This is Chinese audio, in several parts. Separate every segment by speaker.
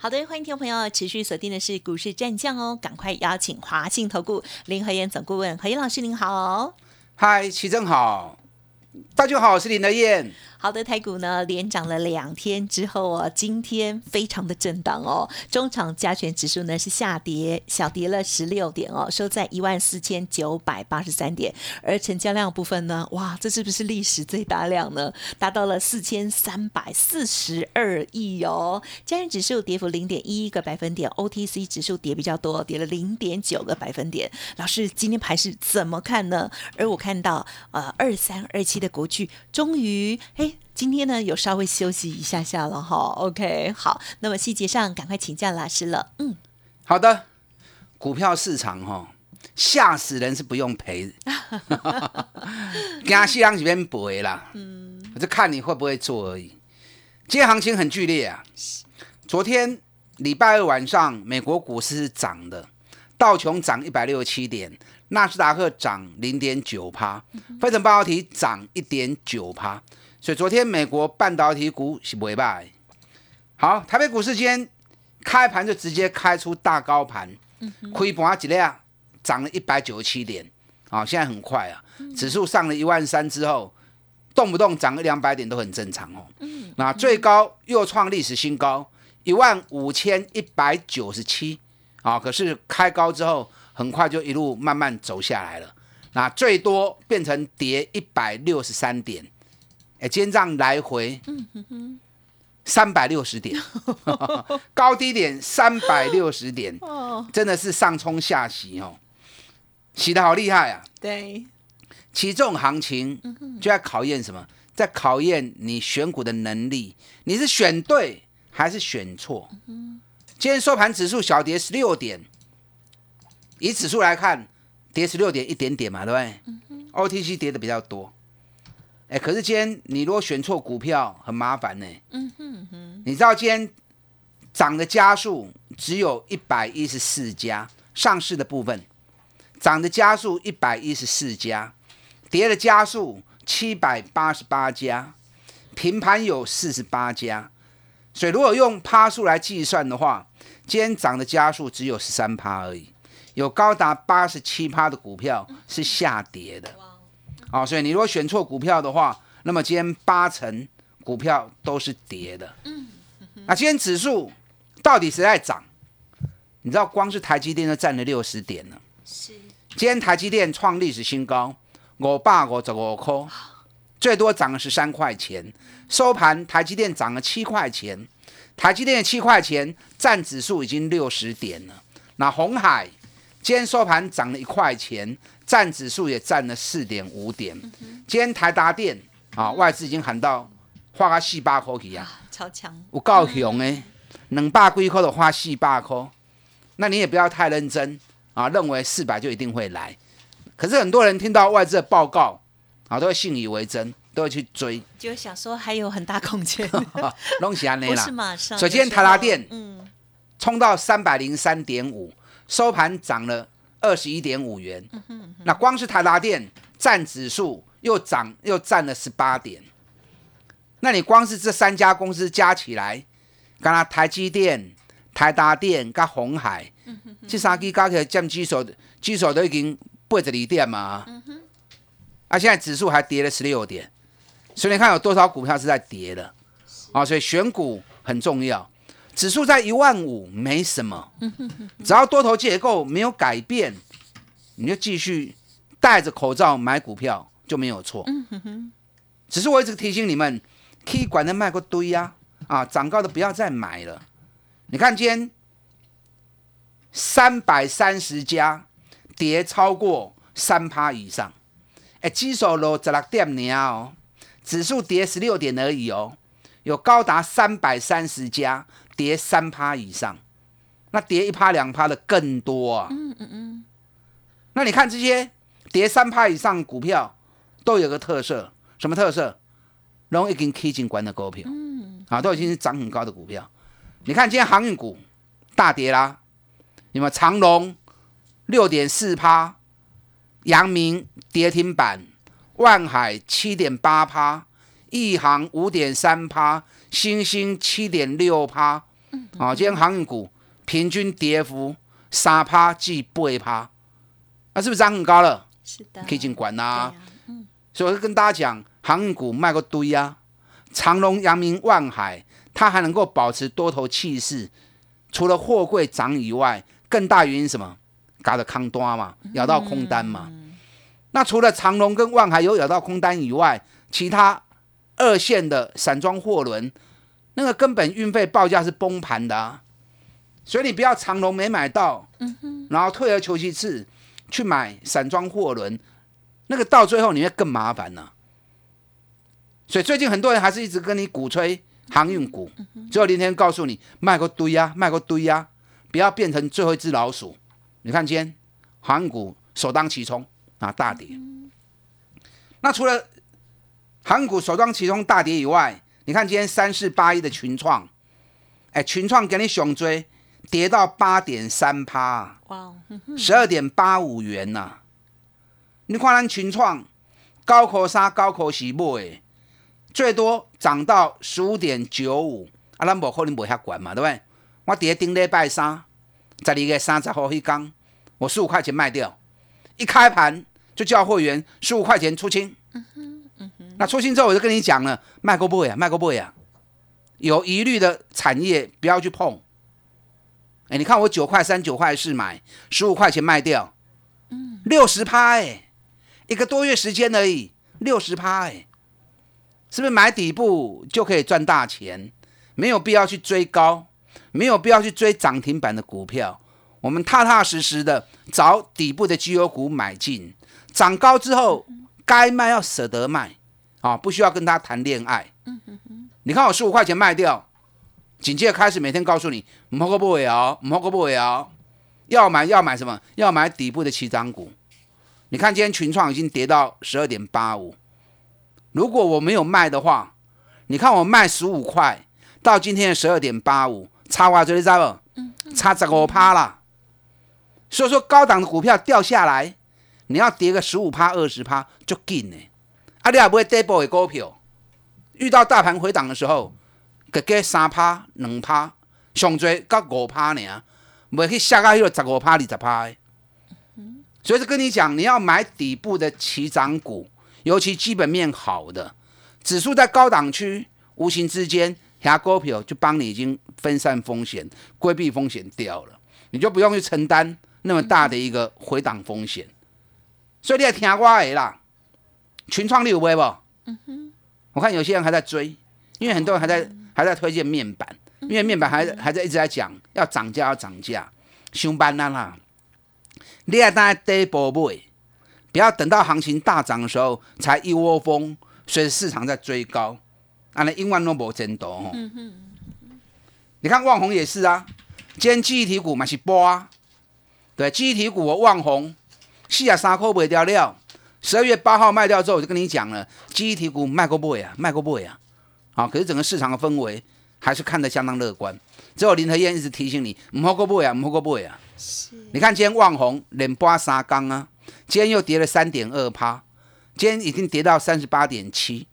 Speaker 1: 好的，欢迎听众朋友持续锁定的是股市战将哦，赶快邀请华信投顾林和燕总顾问何燕老师您好，
Speaker 2: 嗨，齐正好，大家好，我是林和燕。
Speaker 1: 好的，台股呢连涨了两天之后啊，今天非常的震荡哦，中场加权指数呢是下跌，小跌了十六点哦，收在一万四千九百八十三点，而成交量部分呢，哇，这是不是历史最大量呢？达到了四千三百四十二亿哦，加权指数跌幅零点一一个百分点，OTC 指数跌比较多，跌了零点九个百分点。老师，今天盘是怎么看呢？而我看到呃二三二七的国巨终于哎。今天呢，有稍微休息一下下了哈。OK，好，那么细节上赶快请教老师了。嗯，
Speaker 2: 好的，股票市场哈，吓死人是不用赔，跟西洋这边赔啦。嗯，我就看你会不会做而已。今天行情很剧烈啊。昨天礼拜二晚上，美国股市是涨的，道琼涨一百六十七点，纳斯达克涨零点九趴，费城半导体涨一点九趴。所以昨天美国半导体股是不败。好，台北股市今天开盘就直接开出大高盘，亏盘几量涨了一百九十七点，啊，现在很快啊，指数上了一万三之后，动不动涨个两百点都很正常哦。那最高又创历史新高一万五千一百九十七，啊，可是开高之后很快就一路慢慢走下来了，那最多变成跌一百六十三点。哎，今天这样来回，三百六十点，高低点三百六十点，真的是上冲下洗哦，洗的好厉害啊！
Speaker 1: 对，
Speaker 2: 起这种行情就在考验什么？在考验你选股的能力，你是选对还是选错？今天收盘指数小跌十六点，以指数来看，跌十六点一点点嘛，对不对？OTC 跌的比较多。哎，可是今天你如果选错股票，很麻烦呢。嗯哼哼，你知道今天涨的家数只有一百一十四家上市的部分，涨的家数一百一十四家，跌的家数七百八十八家，平盘有四十八家。所以如果用趴数来计算的话，今天涨的家数只有十三趴而已，有高达八十七趴的股票是下跌的。啊，所以你如果选错股票的话，那么今天八成股票都是跌的。嗯，那今天指数到底谁在涨？你知道，光是台积电就占了六十点了。是，今天台积电创历史新高，五百五十五块，最多涨了十三块钱。收盘，台积电涨了七块钱。台积电的七块钱占指数已经六十点了。那红海今天收盘涨了一块钱。占指数也占了四点五点。今天台达电啊，外资已经喊到花个四百块去啊，
Speaker 1: 超强！
Speaker 2: 我够雄诶，两百几块的花四百块，那你也不要太认真啊，认为四百就一定会来。可是很多人听到外资的报告啊，都会信以为真，都会去追，
Speaker 1: 就想说还有很大空间。
Speaker 2: 弄起来
Speaker 1: 不是马上。
Speaker 2: 首先台达电嗯，冲到三百零三点五，收盘涨了。二十一点五元，那光是台达电占指数又涨又占了十八点，那你光是这三家公司加起来，刚刚台积电、台达电跟红海，这三支加起来占指数，指数都已经八十二点嘛，啊，现在指数还跌了十六点，所以你看有多少股票是在跌的啊？所以选股很重要。指数在一万五没什么，只要多头结构没有改变，你就继续戴着口罩买股票就没有错。只是我一直提醒你们，可以管的卖过堆呀，啊，涨高的不要再买了。你看今天三百三十家跌超过三趴以上，哎，指数落十六点呢哦，指数跌十六点而已哦，有高达三百三十家。跌三趴以上，那跌一趴两趴的更多啊！嗯嗯嗯。那你看这些跌三趴以上股票都有个特色，什么特色？容易跟 K 进关的股票，嗯，啊，都已经是涨很高的股票。你看今天航运股大跌啦，有没有？长隆六点四趴，阳明跌停板，万海七点八趴，亿航五点三趴，星星七点六趴，啊，今天航运股平均跌幅三趴至八趴，那是不是涨很高了？
Speaker 1: 是的，
Speaker 2: 可以进管啦。
Speaker 1: 嗯，
Speaker 2: 所以我就跟大家讲，航运股卖个堆啊，长隆、阳明、万海，它还能够保持多头气势，除了货柜涨以外，更大原因什么？嘎的康多嘛，咬到空单嘛。那除了长隆跟万海有咬到空单以外，其他二线的散装货轮，那个根本运费报价是崩盘的啊。所以你不要长龙没买到，然后退而求其次去买散装货轮，那个到最后你会更麻烦呢、所以最近很多人还是一直跟你鼓吹航运股，最后林天告诉你卖个堆呀、卖个堆呀、不要变成最后一只老鼠。你看今天航运股首当其冲啊大跌，那除了航运股首当其冲大跌以外，你看今天三四八一的群创，哎，群创给你熊追，跌到八点三趴，
Speaker 1: 哇哦，
Speaker 2: 十二点八五元呐、你看咱群创高口三高口是买，最多涨到十五点九五，啊，咱无可能袂遐悬嘛，对不对？我伫顶礼拜三，十二月三十号迄天，我十五块钱卖掉，一开盘就叫会员十五块钱出清。那出新之后，我就跟你讲了，卖过不啊，卖过不啊，有疑虑的产业不要去碰。哎，你看我九块三、九块四买，十五块钱卖掉，嗯六十趴哎，一个多月时间而已，六十趴哎，是不是买底部就可以赚大钱？没有必要去追高，没有必要去追涨停板的股票，我们踏踏实实的找底部的绩优股买进，涨高之后该卖要舍得卖啊，不需要跟他谈恋爱。你看我十五块钱卖掉，紧接着开始每天告诉你，唔好个不会哦，唔好个不会哦，要买要买什么？要买底部的起涨股。你看今天群创已经跌到十二点八五，如果我没有卖的话，你看我卖十五块到今天的十二点八五，差多少你知道不？差十五趴啦。所以说高档的股票掉下来，你要跌个十五趴、二十趴就紧呢。啊，你也不会 double 的股票，遇到大盘回档的时候，给给三趴、两趴，上最到五趴呢，袂去下到迄个十五趴、二十趴。所以就跟你讲，你要买底部的起涨股，尤其基本面好的，指数在高档区，无形之间，遐股票就帮你已经分散风险、规避风险掉了，你就不用去承担那么大的一个回档风险。所以你要听我的啦，群创你有买不？我看有些人还在追，因为很多人还在还在推荐面板，因为面板还还在一直在讲要涨价要涨价，上班啦啦。你要当第一波买，不要等到行情大涨的时候才一窝蜂，随着市场在追高，啊，那永远都无真多吼。你看旺宏也是啊，今天记忆体股嘛是波啊，对，记忆体股我旺宏四十三块卖掉了，十二月八号卖掉之后，我就跟你讲了，记忆体股卖过不啊，卖过不啊，啊，可是整个市场的氛围还是看得相当乐观。只有林和燕一直提醒你，唔好过不啊，唔好过不啊。
Speaker 1: 是
Speaker 2: 你看今天万红连八三缸啊，今天又跌了三点二趴，今天已经跌到三十八点七，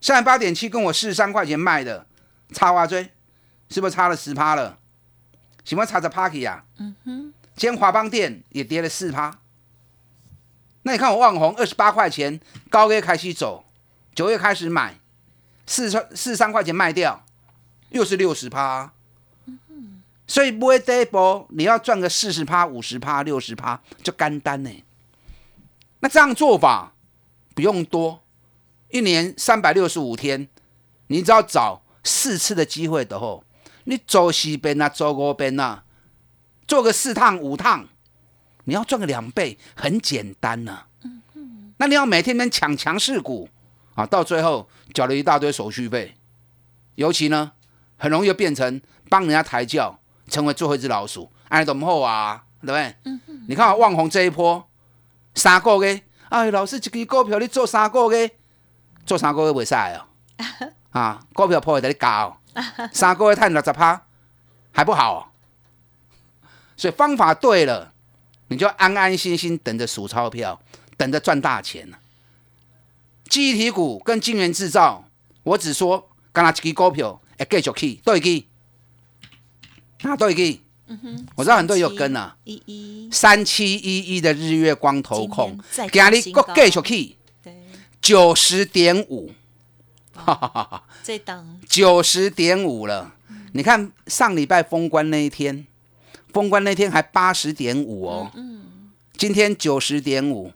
Speaker 2: 三十八点七跟我四十三块钱卖的差哇追，是不是差了十趴了？什么差着 Parky 啊？嗯哼，今天华邦店也跌了四趴。那你看我旺宏二十八块钱高月开始走，九月开始买，四十四三块钱卖掉，又是六十趴。所以买第一波，你要赚个四十趴、五十趴、六十趴，就干单呢。那这样做法不用多，一年三百六十五天，你只要找四次的机会的后，你走西边啊，走右边啊，做个四趟五趟，你要赚个两倍，很简单呐、那你要每天能抢强势股啊，到最后缴了一大堆手续费，尤其呢，很容易就变成帮人家抬轿。成为最后一只老鼠，哎，怎么后啊？对不对？你看旺宏这一波，三个月，哎，老师一支股票你做三个月，做三个月袂使哦。啊，股票破会得你搞，三个月赚六十趴，还不好、哦。所以方法对了，你就安安心心等着数钞票，等着赚大钱了。记忆体股跟晶圆制造，我只说，刚才一支股票哎继续去，对去，啊对去。我知道很多人有跟啊，
Speaker 1: 一一。
Speaker 2: 三七一一的日月光投控，
Speaker 1: 今天再
Speaker 2: 今日
Speaker 1: 创新高
Speaker 2: 国继续去
Speaker 1: 对，
Speaker 2: 九十点五，哈哈哈哈，
Speaker 1: 这档。
Speaker 2: 九十点五了。你看上礼拜封关那一天，封关那天还八十点五哦，今天九十点五，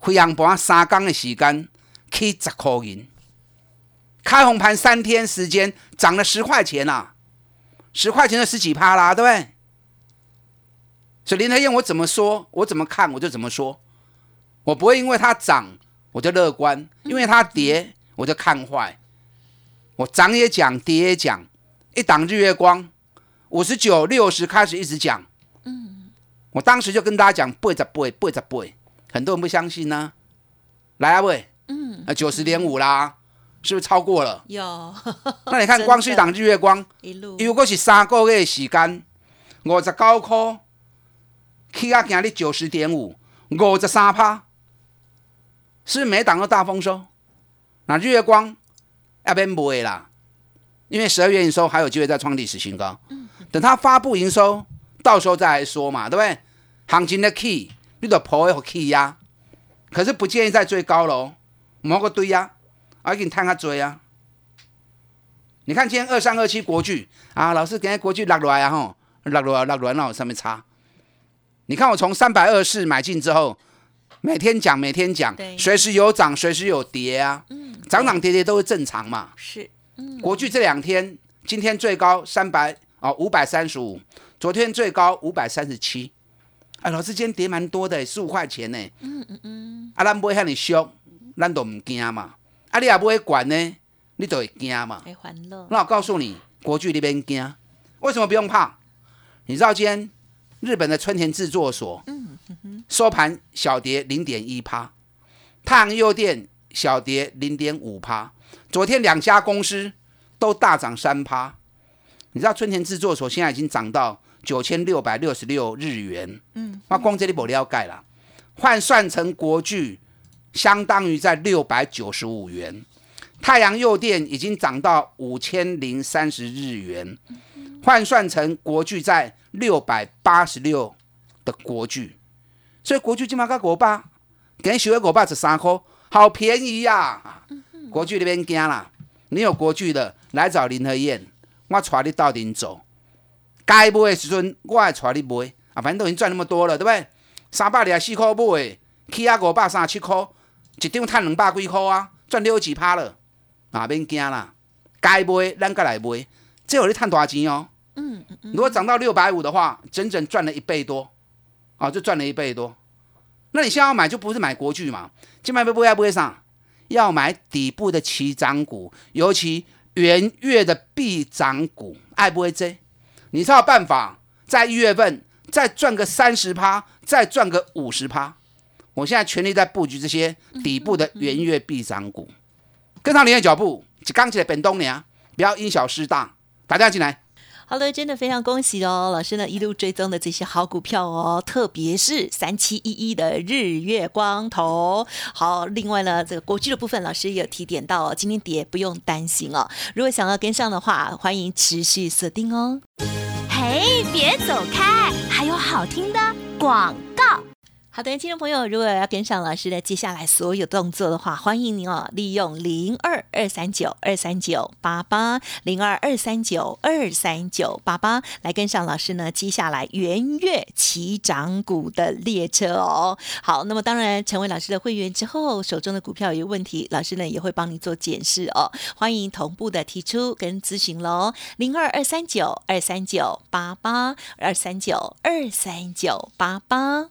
Speaker 2: 开阳盘三天的时间起十块银，开红盘三天时间涨了十块钱啊，十块钱就十几趴啦，对不对？所以林和燕我怎么说，我怎么看我就怎么说，我不会因为它涨我就乐观，因为它跌我就看坏。我涨也讲，跌也讲，一档日月光五十九、六十开始一直讲，嗯，我当时就跟大家讲，八十八，八十八，很多人不相信呢、来啊喂，嗯，啊九十点五啦，是不是超过了？
Speaker 1: 有。
Speaker 2: 那你看 光是一档日月光，
Speaker 1: 一路。
Speaker 2: 如果是三个月的时间，五十九块，起啊今日九十点五，五十三趴，是不是每一档都大丰收？那日月光要变不会啦，因为十二月营收还有机会再创历史新高。等它发布营收，到时候再来说嘛，对不对？行情的 key 你得破一个 key 呀，可是不建议在最高喽，摸个堆呀，啊，给你探下追呀。你看今天二三二七国巨啊，老师今天国巨落落来啊吼，落落来落落来那有上面差。你看我从三百二四买进之后，每天讲每天讲
Speaker 1: 对，
Speaker 2: 随时有涨随时有跌啊，涨涨跌跌都是正常嘛。
Speaker 1: 是
Speaker 2: 国巨这两天，今天最高三百哦五百三十五，昨天最高五百三十七。哎，老师今天跌蛮多的，十五块钱呢。嗯嗯嗯。啊，咱不会向你凶，咱都唔惊嘛。啊，你也不会管呢，你都会惊嘛。
Speaker 1: 还欢乐，
Speaker 2: 那我告诉你，国巨那边惊，为什么不用怕？你知道今天日本的春田制作所，收盘小跌零点一趴，太阳诱电小跌零点五趴，昨天两家公司都大涨三趴。你知道春田制作所现在已经涨到九千六百六十六日元，嗯，那光这里不了解啦，换算成国巨，相当于在六百九十五元。太阳诱电已经涨到五千零三十日元，换算成国巨在六百八十六的国巨，所以国巨今嘛个国霸，跟小的国霸十三块，好便宜呀、国巨那边惊啦，你有国巨的来找林和燕，我带你到顶走，该买的时阵我会带你买，啊，反正都已经赚那么多了，对不对？三百二十四块买的，起啊五百三十七块，一张赚两百几块啊，赚六几趴了。啊，免惊啦，该买咱再来买，这有你赚大钱哦。嗯嗯嗯如果涨到六百五的话，整整赚了一倍多，啊，就赚了一倍多。那你现在要买就不是买国巨嘛，今买不会要不会上，要买底部的起涨股，尤其元月的必涨股，爱不会追？你才有办法在一月份再赚个三十趴，再赚个五十趴。我现在全力在布局这些底部的元月必涨股。跟上你的脚步，就刚起来本东娘，不要因小失大，打电话进来。
Speaker 1: 好的，真的非常恭喜哦，老师呢一路追踪的这些好股票哦，特别是三七一一的日月光头。好，另外呢，这个国际的部分，老师也有提点到哦，今天跌不用担心哦。如果想要跟上的话，欢迎持续锁定哦。
Speaker 3: 嘿，别走开，还有好听的广告。
Speaker 1: 好的，听众朋友，如果要跟上老师的接下来所有动作的话，欢迎您哦，利用零二二三九二三九八八零二二三九二三九八八来跟上老师呢接下来元月起涨股的列车哦。好，那么当然成为老师的会员之后，手中的股票有问题，老师呢也会帮你做检视哦。欢迎同步的提出跟咨询喽，零二二三九二三九八八二三九二三九八八。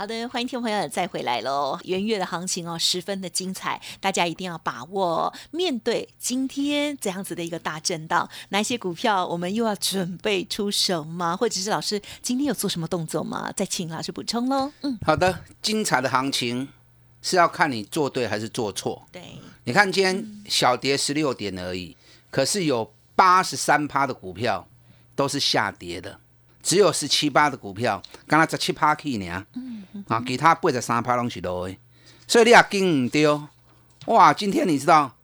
Speaker 1: 好的，欢迎听众朋友再回来喽！元月的行情哦，十分的精彩，大家一定要把握。面对今天这样子的一个大震荡，哪些股票我们又要准备出手吗？或者是老师今天有做什么动作吗？再请老师补充喽。嗯，
Speaker 2: 好的，精彩的行情是要看你做对还是做错。
Speaker 1: 对，
Speaker 2: 你看今天小跌十六点而已，可是有八十三趴的股票都是下跌的。只有十七八的股票，刚才十七趴去呢，啊，其他八十三趴拢是落的，所以你也跟唔丢，哇！今天你知道，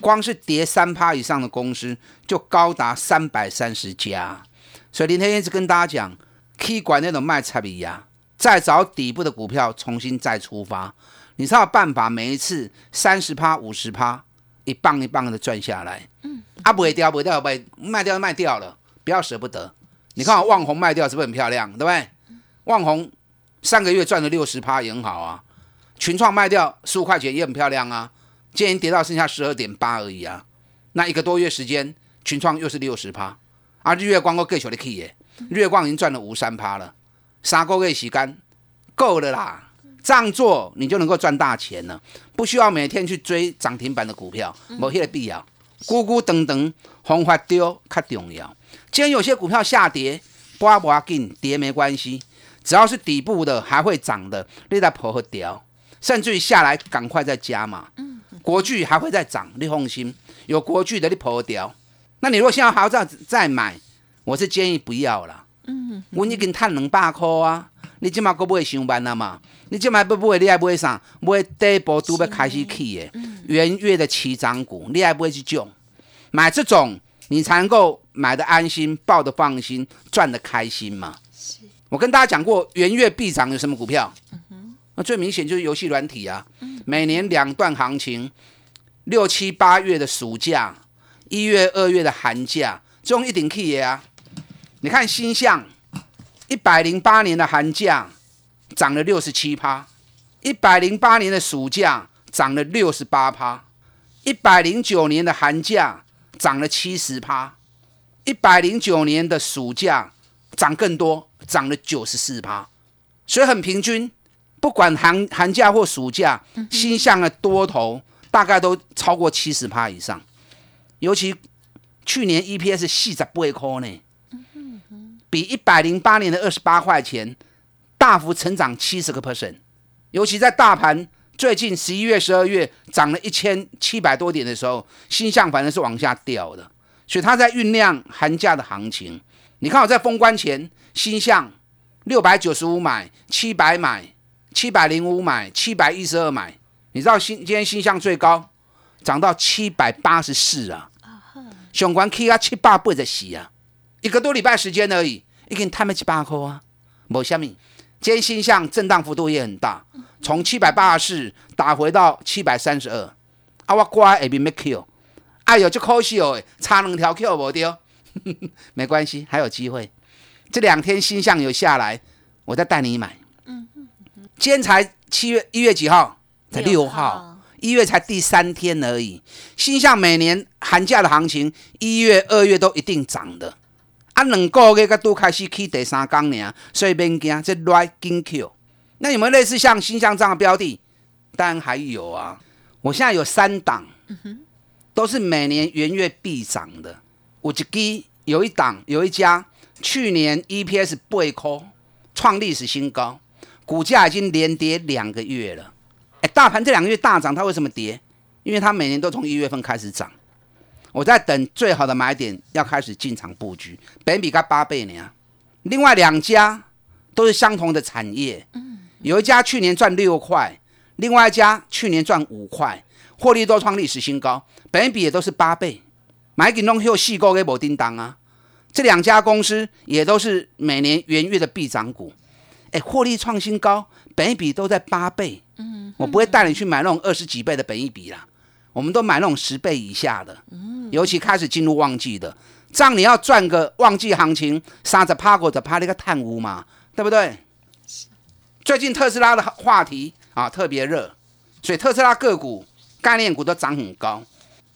Speaker 2: 光是跌三趴以上的公司就高达三百三十家，所以林天一直跟大家讲，可以管那种卖差比呀，再找底部的股票重新再出发，你才有办法每一次三十趴、五十趴，一棒一棒的赚下来。嗯，啊，不会掉，不会掉，不会卖掉卖掉了，不要舍不得。你看，旺红卖掉是不是很漂亮？对不对？旺红上个月赚了六十趴也很好啊。群创卖掉十五块钱也很漂亮啊。今天跌到剩下十二点八而已啊。那一个多月时间，群创又是六十趴。啊，日月光够更小的 key 耶，日月光已经赚了五三趴了。三个月洗干够了啦。这样做你就能够赚大钱了，不需要每天去追涨停板的股票，没那个必要。咕咕等等，方法丢较重要。既然有些股票下跌，不要不要紧，跌没关系，只要是底部的还会涨的，你再破和掉，甚至于下来赶快再加嘛。嗯，国巨还会再涨，你放心，有国巨的你破掉。那你如果现在还要再再买，我是建议不要了。嗯，我已经赚两百块啊，你今嘛个不会上班了嘛？你今嘛不不会，你还不会上，买第一波都要开始起的，元月的起涨股，你还不会去救，买这种。你才能够买的安心，抱的放心，赚的开心嘛。我跟大家讲过，元月必涨有什么股票？那最明显就是游戏软体啊。每年两段行情，六七八月的暑假，一月二月的寒假，这种一顶 key 啊。你看新象，一百零八年的寒假涨了六十七趴，一百零八年的暑假涨了六十八趴，一百零九年的寒假。涨了七十趴，一百零九年的暑假涨更多，涨了九十四趴，所以很平均。不管寒寒假或暑假，新向的多头大概都超过七十趴以上。尤其去年 EPS 细十八块呢，比一百零八年的二十八块钱大幅成长七十个 percent。尤其在大盘。最近十一月、十二月涨了一千七百多点的时候，新向反正是往下掉的，所以它在酝酿寒假的行情。你看我在封关前，新向六百九十五买，七百买，七百零五买，七百一十二买。你知道新今天新向最高涨到七百八十四啊！上关 K 啊七八八十四啊，一个多礼拜时间而已，已经探了七八块啊，无虾米。今天新向震荡幅度也很大。从七百八十四打回到七百三十二，啊，我乖下面没 Q，哎呦，就可惜哦，差两条 Q 无丢，没关系，还有机会。这两天新象有下来，我再带你买。嗯嗯嗯今天才七月一月几号？才六号，一月才第三天而已。新象每年寒假的行情，一月、二月都一定涨的。啊，两个月才都开始去第三天呢，所以免惊，这来紧 Q。那有没有类似像新向这样的标的？当然还有啊！我现在有三档，都是每年元月必涨的。我只给有一档，有一家去年 EPS 倍扣，创历史新高，股价已经连跌两个月了。哎，大盘这两个月大涨，它为什么跌？因为它每年都从一月份开始涨。我在等最好的买点，要开始进场布局，本比它八倍呢。另外两家都是相同的产业。有一家去年赚六块，另外一家去年赚五块，获利都创历史新高，本比也都是八倍，买给弄后细购给某叮当啊，这两家公司也都是每年元月的必涨股，哎，获利创新高，本比都在八倍，嗯，我不会带你去买那种二十几倍的本一比啦，我们都买那种十倍以下的，嗯，尤其开始进入旺季的，这样你要赚个旺季行情，三十趴或者趴那个探屋嘛，对不对？最近特斯拉的话题啊特别热，所以特斯拉个股概念股都涨很高。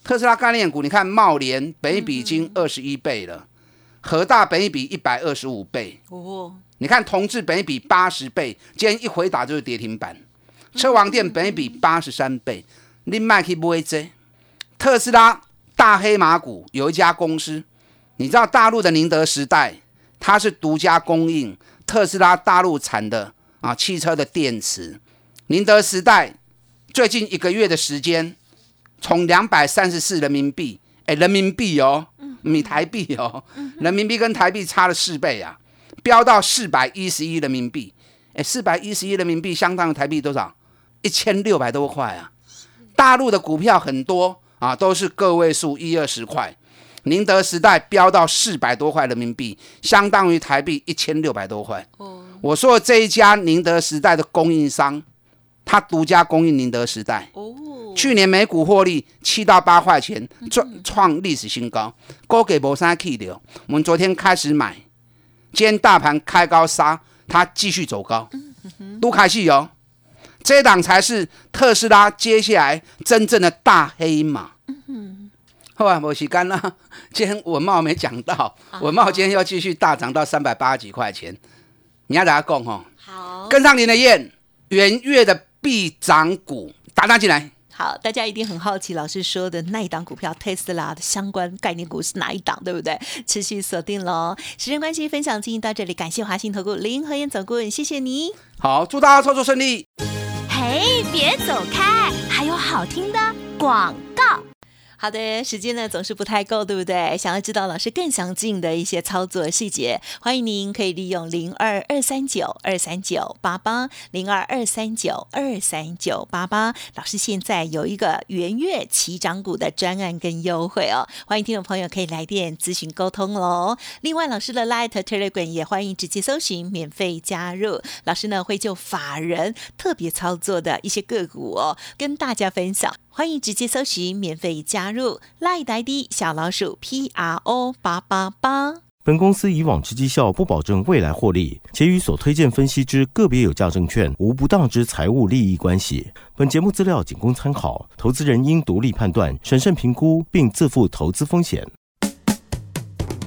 Speaker 2: 特斯拉概念股，你看茂联北比已经二十一倍了，和大北比一百二十五倍，
Speaker 1: 哦，
Speaker 2: 你看同志北比八十倍，今天一回打就是跌停板。车王店北比八十三倍，你卖去不会追。特斯拉大黑马股有一家公司，你知道大陆的宁德时代，它是独家供应特斯拉大陆产的啊汽车的电池。宁德时代最近一个月的时间，从两百三十四人民币，哎，人民币哦，米台币哦，人民币跟台币差了四倍啊，飙到四百一十一人民币，哎，四百一十一人民币相当于台币多少？一千六百多块啊！大陆的股票很多啊，都是个位数一二十块。宁德时代飙到四百多块人民币，相当于台币一千六百多块。我说的这一家宁德时代的供应商，他独家供应宁德时代。
Speaker 1: 哦，
Speaker 2: 去年每股获利七到八块钱，创创历史新高。高给博三 K 的，我们昨天开始买，今天大盘开高杀，它继续走高，都开戏哦。这档才是特斯拉接下来真正的大黑马。后来我洗干了，今天文茂没讲到，文茂今天要继续大涨到三百八十几块钱。你要大家讲哦，
Speaker 1: 好，
Speaker 2: 跟上您的燕，元月的必涨股打单进来。
Speaker 1: 好，大家一定很好奇，老师说的那一档股票，特斯拉的相关概念股是哪一档，对不对？持续锁定喽。时间关系，分享进行到这里，感谢华信投顾林和燕总顾问，谢谢你。
Speaker 2: 好，祝大家操作顺利。
Speaker 3: 嘿，别走开，还有好听的广告。
Speaker 1: 好的，时间呢总是不太够，对不对？想要知道老师更详尽的一些操作细节，欢迎您可以利用零二二三九二三九八八零二二三九二三九八八。老师现在有一个元月起涨股的专案跟优惠哦，欢迎听众朋友可以来电咨询沟通喽。另外，老师的 Light Telegram 也欢迎直接搜寻免费加入，老师呢会就法人特别操作的一些个股哦跟大家分享。欢迎直接搜寻免费加入赖呆的小老鼠 P R O 八八八。
Speaker 4: 本公司以往之绩效不保证未来获利，且与所推荐分析之个别有价证券无不当之财务利益关系。本节目资料仅供参考，投资人应独立判断、审慎评估，并自负投资风险。